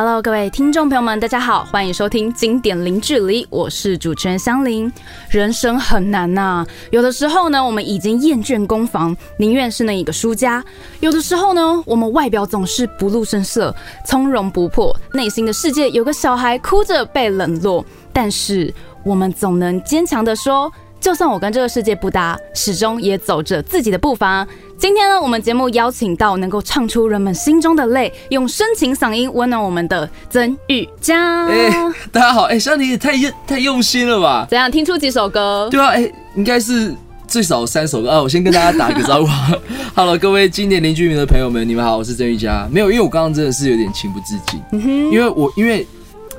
Hello，各位听众朋友们，大家好，欢迎收听《经典零距离》，我是主持人香菱。人生很难呐，有的时候呢，我们已经厌倦攻防，宁愿是那一个输家；有的时候呢，我们外表总是不露声色，从容不迫，内心的世界有个小孩哭着被冷落，但是我们总能坚强的说。就算我跟这个世界不搭，始终也走着自己的步伐。今天呢，我们节目邀请到能够唱出人们心中的泪，用深情嗓音温暖我们的曾玉佳。哎，大家好，哎，香妮也太用太用心了吧？怎样听出几首歌？对啊，哎，应该是最少三首歌啊。我先跟大家打个招呼，Hello，各位经典邻居民的朋友们，你们好，我是曾玉佳。没有，因为我刚刚真的是有点情不自禁，因为我因为。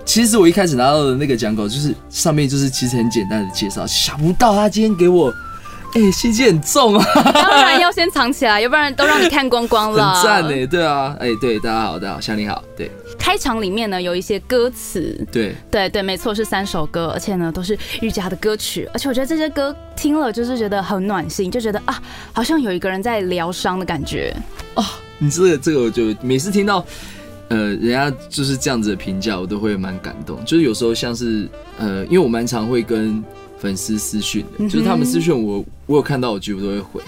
其实我一开始拿到的那个讲稿，就是上面就是其实很简单的介绍，想不到他今天给我，哎，心机很重啊！当然要先藏起来，要不然都让你看光光了。很赞呢，对啊，哎，对，大家好，大家好，香你好，对。开场里面呢有一些歌词，对，对对，没错，是三首歌，而且呢都是瑜伽的歌曲，而且我觉得这些歌听了就是觉得很暖心，就觉得啊，好像有一个人在疗伤的感觉。哦，你这个这个，我就每次听到。呃，人家就是这样子的评价，我都会蛮感动。就是有时候像是呃，因为我蛮常会跟粉丝私讯的，就是他们私讯我，我有看到，我几乎都会回。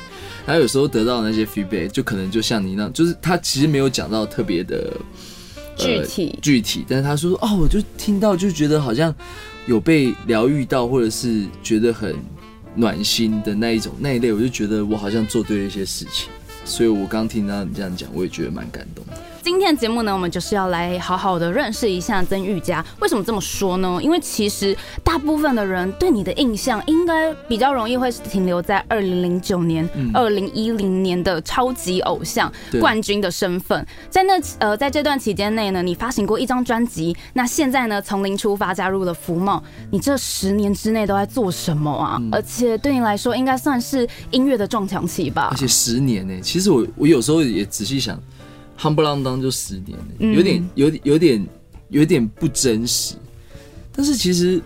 然后有时候得到那些 feedback，就可能就像你那样，就是他其实没有讲到特别的具体具体，但是他说哦，我就听到就觉得好像有被疗愈到，或者是觉得很暖心的那一种那一类，我就觉得我好像做对了一些事情。所以我刚听到你这样讲，我也觉得蛮感动。今天的节目呢，我们就是要来好好的认识一下曾玉佳。为什么这么说呢？因为其实大部分的人对你的印象，应该比较容易会是停留在二零零九年、二零一零年的超级偶像冠军的身份。在那呃，在这段期间内呢，你发行过一张专辑。那现在呢，从零出发加入了福茂。你这十年之内都在做什么啊？而且对你来说，应该算是音乐的撞墙期吧？而且十年呢，其实我我有时候也仔细想。夯不啷当就十年，有点有点有点有点不真实。但是其实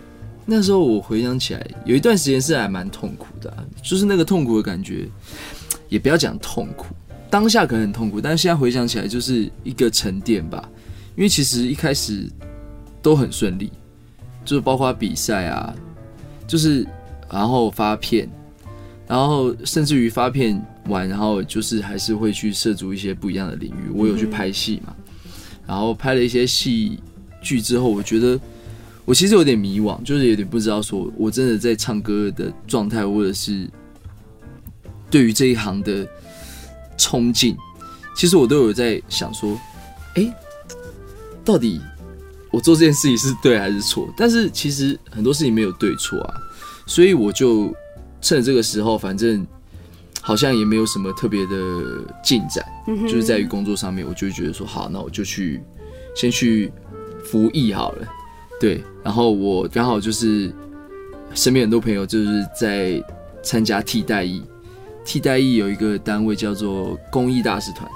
那时候我回想起来，有一段时间是还蛮痛苦的，就是那个痛苦的感觉，也不要讲痛苦，当下可能很痛苦，但是现在回想起来就是一个沉淀吧。因为其实一开始都很顺利，就是包括比赛啊，就是然后发片。然后甚至于发片完，然后就是还是会去涉足一些不一样的领域。我有去拍戏嘛，然后拍了一些戏剧之后，我觉得我其实有点迷惘，就是有点不知道说我真的在唱歌的状态，或者是对于这一行的冲劲，其实我都有在想说，哎，到底我做这件事情是对还是错？但是其实很多事情没有对错啊，所以我就。趁这个时候，反正好像也没有什么特别的进展，就是在于工作上面，我就觉得说好，那我就去先去服役好了。对，然后我刚好就是身边很多朋友就是在参加替代役，替代役有一个单位叫做公益大使团，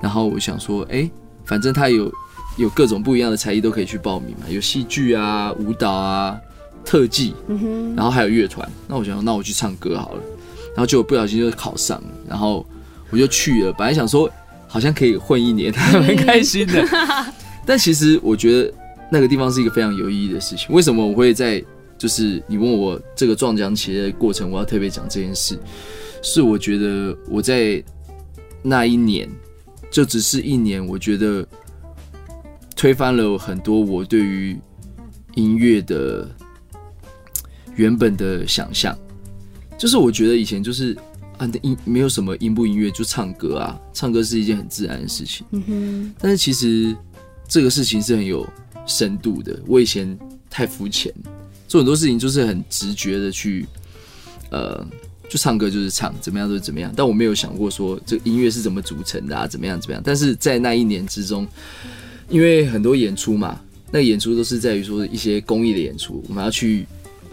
然后我想说，哎，反正他有有各种不一样的才艺都可以去报名嘛，有戏剧啊、舞蹈啊。特技，然后还有乐团，那我想，那我去唱歌好了，然后就不小心就考上了，然后我就去了。本来想说好像可以混一年，蛮开心的。但其实我觉得那个地方是一个非常有意义的事情。为什么我会在就是你问我这个撞墙期的过程，我要特别讲这件事，是我觉得我在那一年就只是一年，我觉得推翻了很多我对于音乐的。原本的想象，就是我觉得以前就是啊，音没有什么音不音乐，就唱歌啊，唱歌是一件很自然的事情。嗯哼。但是其实这个事情是很有深度的。我以前太肤浅，做很多事情就是很直觉的去，呃，就唱歌就是唱，怎么样就是怎么样。但我没有想过说这音乐是怎么组成的啊，怎么样怎么样。但是在那一年之中，因为很多演出嘛，那演出都是在于说一些公益的演出，我们要去。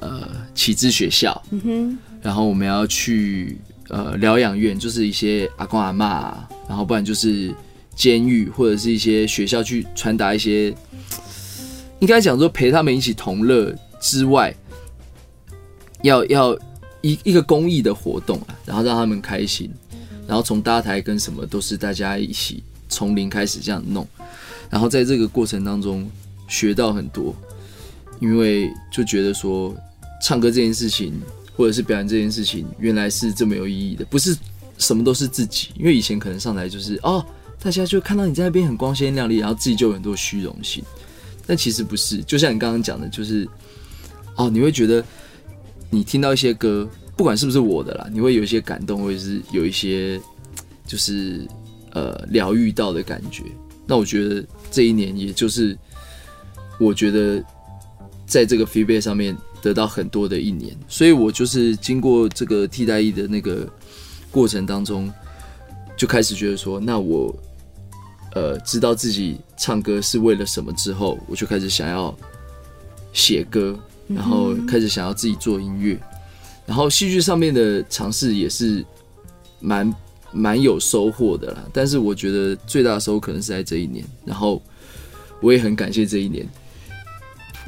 呃，启智学校，嗯哼，然后我们要去呃疗养院，就是一些阿公阿妈，然后不然就是监狱或者是一些学校去传达一些，应该讲说陪他们一起同乐之外，要要一一个公益的活动啊，然后让他们开心，然后从搭台跟什么都是大家一起从零开始这样弄，然后在这个过程当中学到很多，因为就觉得说唱歌这件事情，或者是表演这件事情，原来是这么有意义的，不是什么都是自己。因为以前可能上台就是哦，大家就看到你在那边很光鲜亮丽，然后自己就有很多虚荣心。但其实不是，就像你刚刚讲的，就是哦，你会觉得你听到一些歌，不管是不是我的啦，你会有一些感动，或者是有一些就是呃疗愈到的感觉。那我觉得这一年，也就是我觉得在这个 feedback 上面得到很多的一年，所以我就是经过这个替代役的那个过程当中，就开始觉得说，那我。呃，知道自己唱歌是为了什么之后，我就开始想要写歌，然后开始想要自己做音乐，然后戏剧上面的尝试也是蛮蛮有收获的啦。但是我觉得最大的收获可能是在这一年，然后我也很感谢这一年，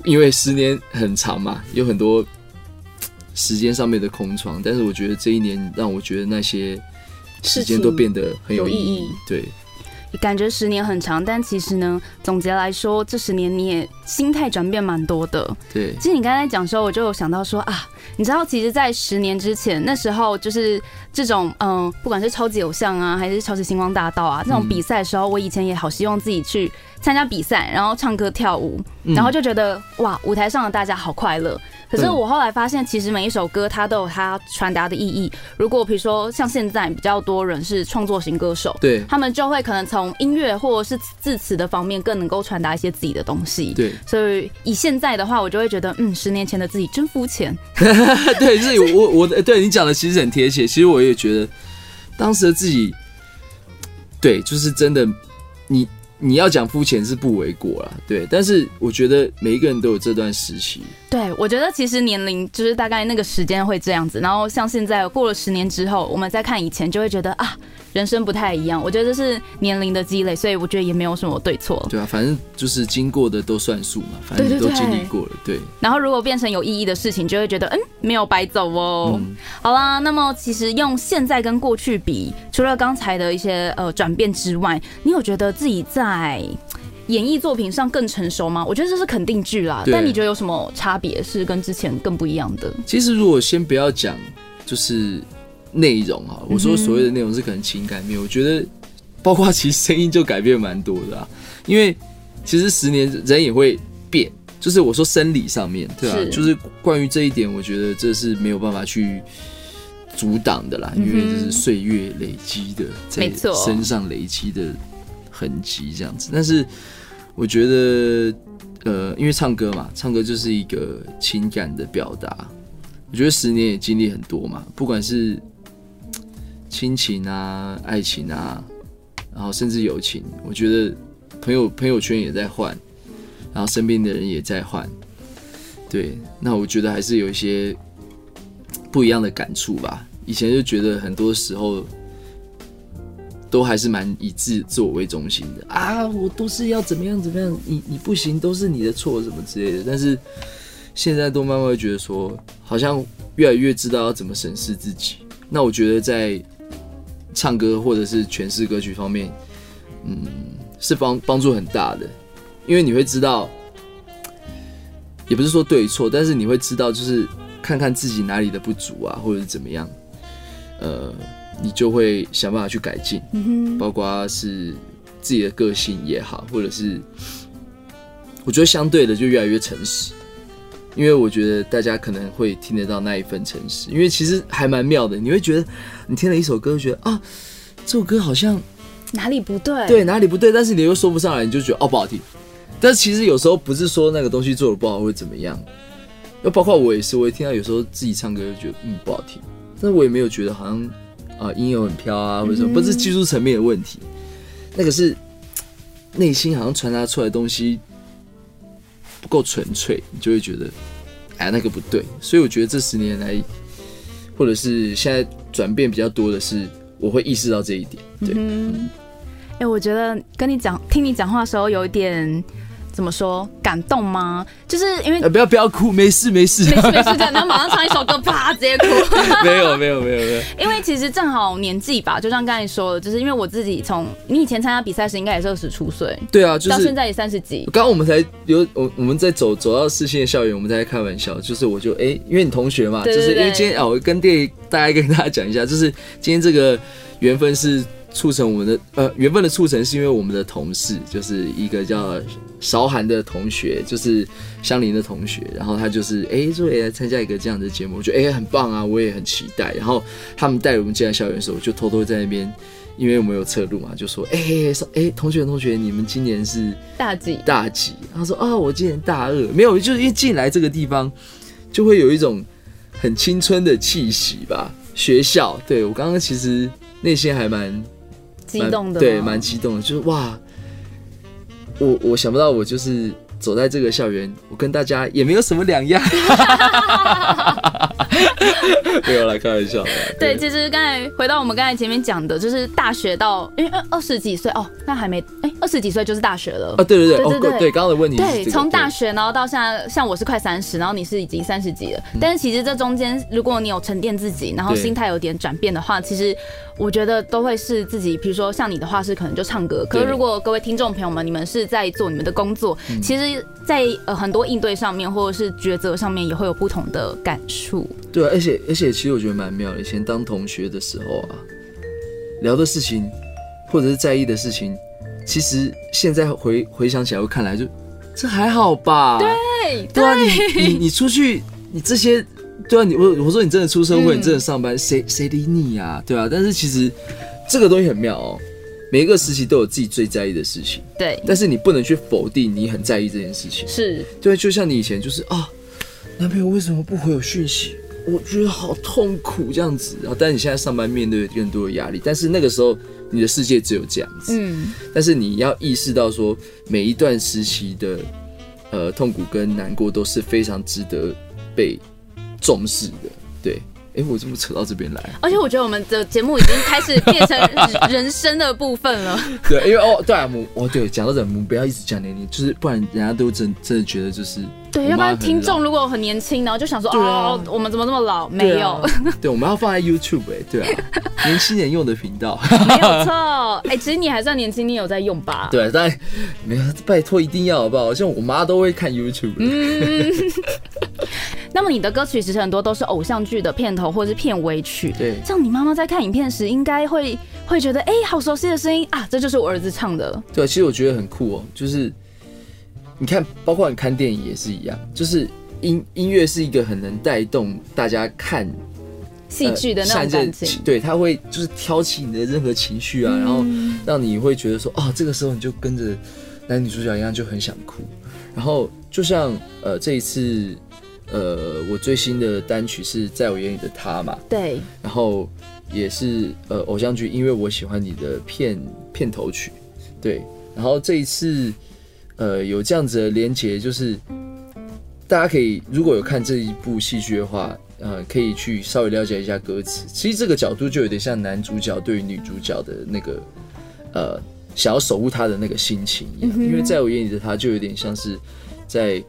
因为十年很长嘛，有很多时间上面的空窗，但是我觉得这一年让我觉得那些时间都变得很有意义，对。感觉十年很长，但其实呢，总结来说，这十年你也心态转变蛮多的。对，其实你刚才讲的时候，我就有想到说啊，你知道，其实，在十年之前，那时候就是这种嗯，不管是超级偶像啊，还是超级星光大道啊这种比赛的时候，我以前也好希望自己去参加比赛，然后唱歌跳舞，然后就觉得哇，舞台上的大家好快乐。可是我后来发现，其实每一首歌它都有它传达的意义。如果比如说像现在比较多人是创作型歌手，对，他们就会可能从音乐或者是字词的方面更能够传达一些自己的东西。对，所以以现在的话，我就会觉得，嗯，十年前的自己真肤浅。对，是我我对你讲的其实很贴切。其实我也觉得当时的自己，对，就是真的你。你要讲肤浅是不为过啦，对，但是我觉得每一个人都有这段时期。对，我觉得其实年龄就是大概那个时间会这样子，然后像现在过了十年之后，我们再看以前，就会觉得啊。人生不太一样，我觉得这是年龄的积累，所以我觉得也没有什么对错。对啊，反正就是经过的都算数嘛，反正都经历过了。对。然后如果变成有意义的事情，就会觉得嗯，没有白走哦。好啦，那么其实用现在跟过去比，除了刚才的一些呃转变之外，你有觉得自己在演艺作品上更成熟吗？我觉得这是肯定句啦，但你觉得有什么差别是跟之前更不一样的？其实如果先不要讲，就是。内容啊，我说所谓的内容是可能情感面，我觉得 包括其实声音就改变蛮多的啊，因为其实十年人也会变，就是我说生理上面对啊，就是关于这一点，我觉得这是没有办法去阻挡的啦，因为这是岁月累积的，在身上累积的痕迹这样子。但是我觉得，呃，因为唱歌嘛，唱歌就是一个情感的表达，我觉得十年也经历很多嘛，不管是。亲情啊，爱情啊，然后甚至友情，我觉得朋友朋友圈也在换，然后身边的人也在换，对，那我觉得还是有一些不一样的感触吧。以前就觉得很多时候都还是蛮以自自我为中心的啊，我都是要怎么样怎么样，你你不行都是你的错什么之类的。但是现在都慢慢会觉得说，好像越来越知道要怎么审视自己。那我觉得在唱歌或者是诠释歌曲方面，嗯，是帮帮助很大的，因为你会知道，也不是说对错，但是你会知道，就是看看自己哪里的不足啊，或者是怎么样，呃，你就会想办法去改进，包括是自己的个性也好，或者是我觉得相对的就越来越诚实。因为我觉得大家可能会听得到那一份诚实，因为其实还蛮妙的。你会觉得你听了一首歌，觉得啊，这首歌好像哪里不对，对哪里不对，但是你又说不上来，你就觉得哦不好听。但是其实有时候不是说那个东西做的不好或者怎么样，又包括我也是，我也听到有时候自己唱歌就觉得嗯不好听，但是我也没有觉得好像啊音有很飘啊或者什么，不是技术层面的问题，那个是内心好像传达出来的东西。够纯粹，你就会觉得，哎，那个不对。所以我觉得这十年来，或者是现在转变比较多的是，我会意识到这一点。对，哎，我觉得跟你讲，听你讲话的时候，有一点怎么说感动吗？就是因为呃，不要不要哭，没事没事，没事没事然后马上唱一首歌，啪 直接哭。没有没有没有没有，因为其实正好年纪吧，就像刚才说的，就是因为我自己从你以前参加比赛时应该也是二十出岁，对啊，就是到现在也三十几。刚刚我们才有我我们在走走到四线的校园，我们在开玩笑，就是我就哎、因为你同学嘛，就是因为今天啊，我跟电大概跟大家讲一下，就是今天这个缘分是促成我们的呃缘分的促成，是因为我们的同事，就是一个叫韶涵的同学，就是相邻的同学，然后他就是哎说也来参加一个这样的节目，我觉得哎、很棒啊，我也很期待，然后他们带我们进来校园的时候，我就偷偷在那边。因为我们有侧录嘛，就说：“哎、说哎、同学同学，你们今年是大几？大几？他说啊、我今年大二，没有，就是因为进来这个地方，就会有一种很青春的气息吧。学校，对我刚刚其实内心还蛮激动的，对，蛮激动的，就是哇，我我想不到我就是走在这个校园，我跟大家也没有什么两样。没有啦，开玩笑的。对，其实刚才回到我们刚才前面讲的，就是大学到因为二二十几岁哦，那还没哎，二十几岁就是大学了啊，。对对对，哦，对对对对，刚刚的问题对，从大学然后到现在，像我是快三十，然后你是已经三十几了。但是其实这中间，如果你有沉淀自己，然后心态有点转变的话，其实我觉得都会是自己。比如说像你的话是可能就唱歌，可是如果各位听众朋友们，你们是在做你们的工作，其实，在呃很多应对上面或者是抉择上面也会有不同的感触。对啊，而且而且，其实我觉得蛮妙的。以前当同学的时候啊，聊的事情或者是在意的事情，其实现在回回想起来，会看来就这还好吧？对对对啊，你你你出去，你这些对啊，你我我说你真的出社会，嗯你真的上班，谁谁理你呀、对啊，但是其实这个东西很妙哦。每一个时期都有自己最在意的事情，对，但是你不能去否定你很在意这件事情。是对，就像你以前就是啊，男朋友为什么不回我讯息？我觉得好痛苦这样子。然后，但你现在上班面对更多的压力，但是那个时候你的世界只有这样子。嗯，但是你要意识到说，每一段时期的呃痛苦跟难过都是非常值得被重视的。对，哎，我怎么扯到这边来？而且我觉得我们的节目已经开始变成 人生的部分了。对，因为哦，对啊，我哦对，讲到人，我们不要一直讲年龄，就是不然人家都真真的觉得就是对，要不然听众如果很年轻，然后就想说，啊哦，我们怎么这么老？没有 对我们要放在 YouTube 哎、对啊，年轻人用的频道，没有错。哎，其实你还算年轻，你有在用吧？对，但没有，拜托一定要好不好？像我妈都会看 YouTube，、嗯那么你的歌曲其实很多都是偶像剧的片头或者是片尾曲。对这样你妈妈在看影片时，应该会会觉得，哎，好熟悉的声音啊，这就是我儿子唱的。对，其实我觉得很酷哦，就是你看，包括你看电影也是一样，就是音音乐是一个很能带动大家看戏剧的那种呃感情。情，，对，它会就是挑起你的任何情绪啊，然后让你会觉得说，哦，这个时候你就跟着男女主角一样，就很想哭。然后就像呃这一次，呃我最新的单曲是在我眼里的他嘛，对，然后也是呃偶像剧，因为我喜欢你的片片头曲，对，然后这一次呃有这样子的连结，就是大家可以如果有看这一部戏剧的话，呃，可以去稍微了解一下歌词。其实这个角度就有点像男主角对于女主角的那个呃想要守护她的那个心情一样，因为在我眼里的她就有点像是在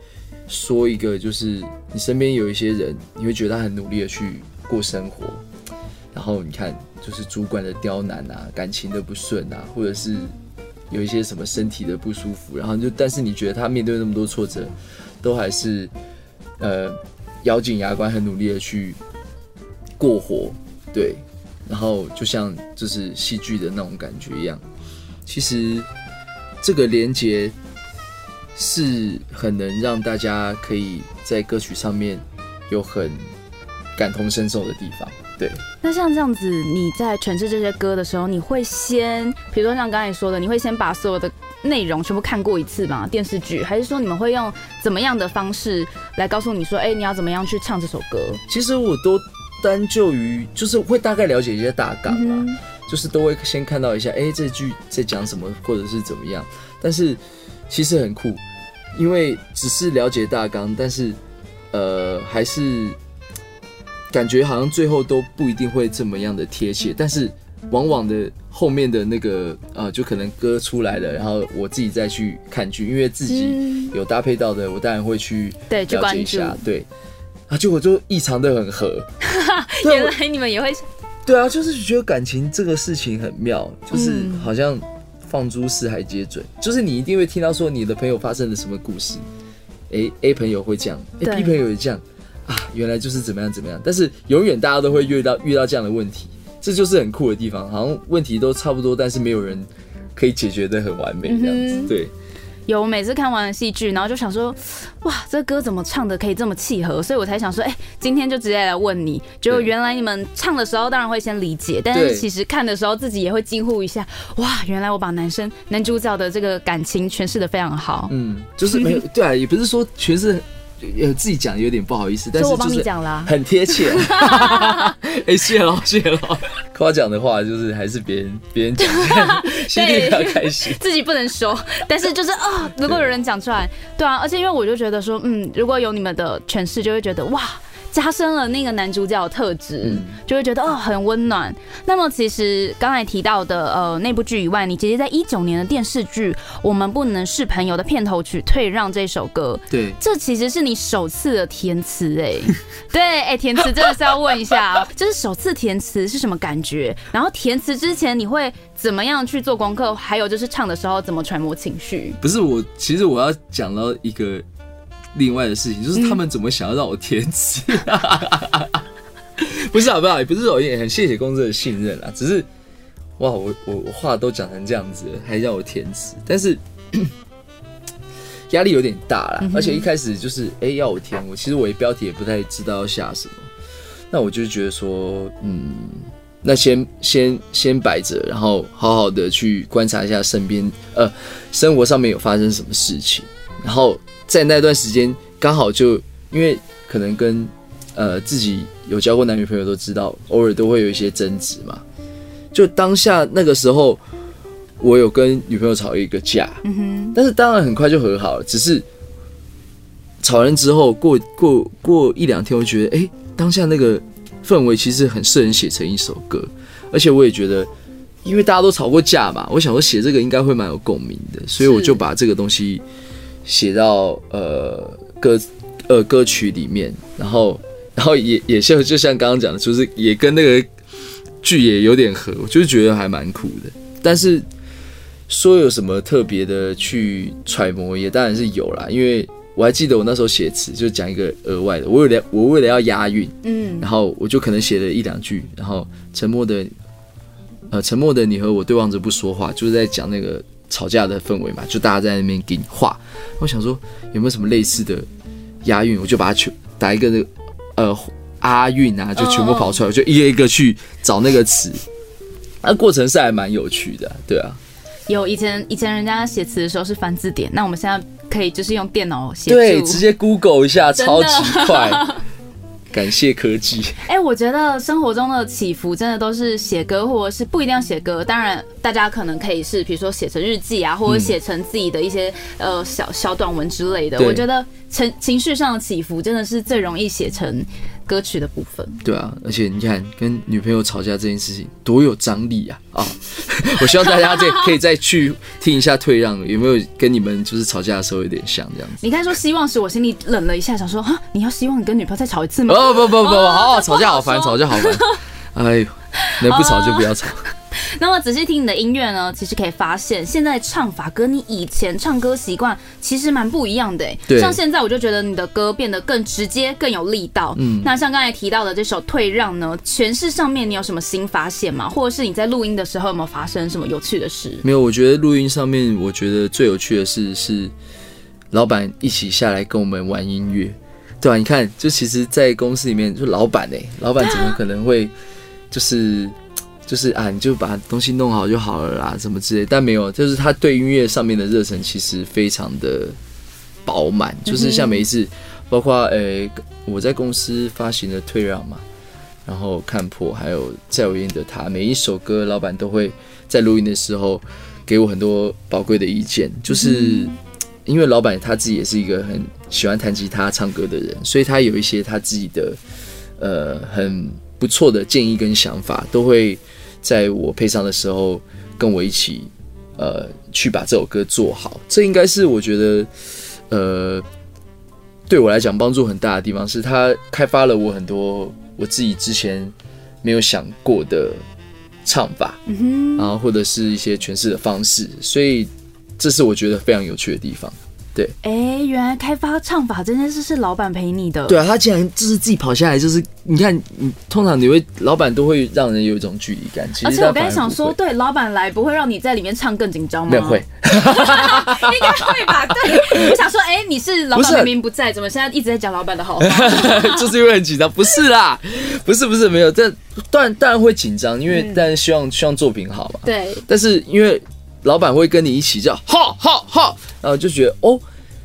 说一个，就是你身边有一些人，你会觉得他很努力的去过生活，然后你看就是主管的刁难啊，感情的不顺啊，或者是有一些什么身体的不舒服，然后就但是你觉得他面对那么多挫折，都还是呃咬紧牙关，很努力的去过活，对，然后就像就是戏剧的那种感觉一样，其实这个连接是很能让大家可以在歌曲上面有很感同身受的地方，对。那像这样子，你在诠释这些歌的时候，你会先，比如说像刚才说的，你会先把所有的内容全部看过一次吗？电视剧，还是说你们会用怎么样的方式来告诉你说，哎、你要怎么样去唱这首歌？其实我都单就于就是会大概了解一些大纲啊，嗯就是都会先看到一下，哎、这句在讲什么，或者是怎么样。但是其实很酷，因为只是了解大纲，但是呃，还是感觉好像最后都不一定会这么样的贴切。但是往往的后面的那个呃，就可能歌出来了，然后我自己再去看剧，因为自己有搭配到的，我当然会去对去关注。对，啊，结果就异常的很合。原来你们也会。对啊，就是觉得感情这个事情很妙，就是好像放诸四海皆准，就是你一定会听到说你的朋友发生了什么故事。A A 朋友会这样，A B 朋友也这样啊，原来就是怎么样怎么样，但是永远大家都会遇到遇到这样的问题，这就是很酷的地方，好像问题都差不多，但是没有人可以解决的很完美这样子，对。有每次看完戏剧，然后就想说，哇，这歌怎么唱的可以这么契合？所以我才想说，哎，今天就直接来问你，就原来你们唱的时候当然会先理解，但是其实看的时候自己也会惊呼一下，哇，原来我把男生男主角的这个感情诠释的非常好。嗯，就是没有对啊，也不是说诠释。呃，自己讲有点不好意思，但是就是很贴切。哎，谢了谢了，夸奖的话就是还是别人别人讲，心里比较开心。自己不能说，但是就是啊，如果有人讲出来，对啊，而且因为我就觉得说，嗯，如果有你们的诠释，就会觉得哇。加深了那个男主角的特质，就会觉得哦很温暖。那么其实刚才提到的呃那部剧以外，你姐姐在一九年的电视剧《我们不能是朋友》的片头曲《退让》这首歌，对，这其实是你首次的填词哎，对，哎填词真的是要问一下，就是首次填词是什么感觉？然后填词之前你会怎么样去做功课？还有就是唱的时候怎么揣摩情绪？不是我，其实我要讲到一个。另外的事情就是他们怎么想要让我填词，不是好不好？也不是我也很谢谢公司的信任啦，只是哇，我我我话都讲成这样子，还让我填词，但是压力有点大了，而且一开始就是哎要我填，我其实我标题也不太知道要下什么，那我就觉得说，嗯，那先先先摆着，然后好好的去观察一下身边呃生活上面有发生什么事情，然后。在那段时间，刚好就因为可能跟呃自己有交过男女朋友都知道，偶尔都会有一些争执嘛。就当下那个时候，我有跟女朋友吵一个架，嗯，但是当然很快就和好了。只是吵完之后，过过过一两天，我觉得哎，当下那个氛围其实很适合写成一首歌，而且我也觉得，因为大家都吵过架嘛，我想说写这个应该会蛮有共鸣的，所以我就把这个东西。写到呃歌呃歌曲里面，然后 然后也也像就像刚刚讲的，就是也跟那个剧也有点合，我就觉得还蛮酷的。但是说有什么特别的去揣摩，也当然是有啦。因为我还记得我那时候写词，就讲一个额外的，我为了 我为了要押韵，嗯，然后我就可能写了一两句，然后沉默的呃沉默的你和我对望着不说话，就是在讲那个。吵架的氛围嘛，就大家在那边给你画。我想说有没有什么类似的押韵，我就把它全打一个那个呃阿韵啊，就全部跑出来，我就一个一个去找那个词。那过程是还蛮有趣的，对啊。有以前以前人家写词的时候是翻字典，那我们现在可以就是用电脑写，对，直接 Google 一下，超级快。感谢科技。哎，我觉得生活中的起伏真的都是写歌，或者是不一定要写歌。当然，大家可能可以是，比如说写成日记啊，或者写成自己的一些呃小小短文之类的。我觉得情情绪上的起伏真的是最容易写成。歌曲的部分，对啊，而且你看跟女朋友吵架这件事情多有张力啊！啊，我希望大家再可以再去听一下《退让》，有没有跟你们就是吵架的时候有点像这样子？你刚才说希望时，我心里冷了一下，想说哈，你要希望你跟女朋友再吵一次吗？哦不不不不，好，吵架好烦，吵架好烦，哎呦，能不吵就不要吵。那么仔细听你的音乐呢，其实可以发现，现在唱法跟你以前唱歌习惯其实蛮不一样的。对，像现在我就觉得你的歌变得更直接，更有力道。嗯，那像刚才提到的这首《退让》呢，诠释上面你有什么新发现吗？或者是你在录音的时候有没有发生什么有趣的事？没有，我觉得录音上面，我觉得最有趣的事是老板一起下来跟我们玩音乐，对啊？你看，就其实，在公司里面，就老板哎，老板怎么可能会就是。就是啊，你就把东西弄好就好了啦，什么之类。但没有，就是他对音乐上面的热忱其实非常的饱满。就是像每一次，包括诶我在公司发行的《退让》嘛，然后看破，还有在我眼的他，每一首歌，老板都会在录音的时候给我很多宝贵的意见。就是因为老板他自己也是一个很喜欢弹吉他、唱歌的人，所以他有一些他自己的呃很不错的建议跟想法，都会。在我配唱的时候跟我一起，呃，去把这首歌做好。这应该是我觉得，呃，对我来讲帮助很大的地方，是他开发了我很多我自己之前没有想过的唱法，然后或者是一些诠释的方式，所以这是我觉得非常有趣的地方。对，哎，原来开发唱法这件事是老板陪你的。对啊，他竟然就是自己跑下来，就是你看，你通常你会老板都会让人有一种距离感。而且我刚才想说，对，老板来不会让你在里面唱更紧张吗？没有会，应该会吧？对，我想说，哎，你是老板明明不在，怎么现在一直在讲老板的好话？就是因为很紧张，不是啦，不是不是没有，但当然当然会紧张，因为但是希望希望作品好嘛。对，但是因为老板会跟你一起叫哈哈哈，然后就觉得哦。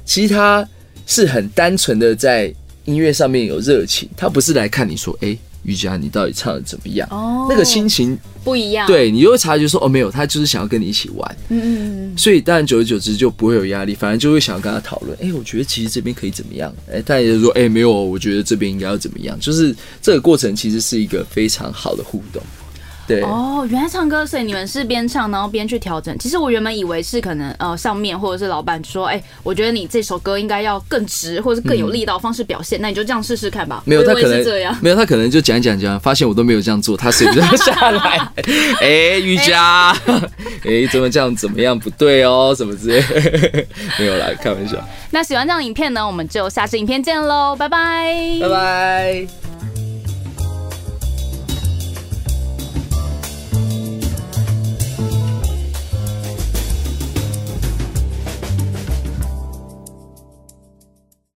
其实他是很单纯的在音乐上面有热情，他不是来看你说，哎，瑜伽你到底唱的怎么样？哦，那个心情不一样。对你就会察觉说，哦，没有，他就是想要跟你一起玩。嗯嗯嗯。所以当然久而久之就不会有压力，反而就会想要跟他讨论。哎，我觉得其实这边可以怎么样？哎，他也就说，哎，没有，我觉得这边应该要怎么样？就是这个过程其实是一个非常好的互动。对哦，原来唱歌，所以你们是边唱然后边去调整。其实我原本以为是可能呃上面或者是老板说，哎，我觉得你这首歌应该要更直或者是更有力道方式表现，那你就这样试试看吧。没有他可能这样，没有他可能就讲讲讲，发现我都没有这样做，他随着下来，哎，瑜伽，哎，怎么这样怎么样不对哦，什么之类，没有啦，开玩笑。那喜欢这样影片呢，我们就下次影片见喽，拜拜，拜拜。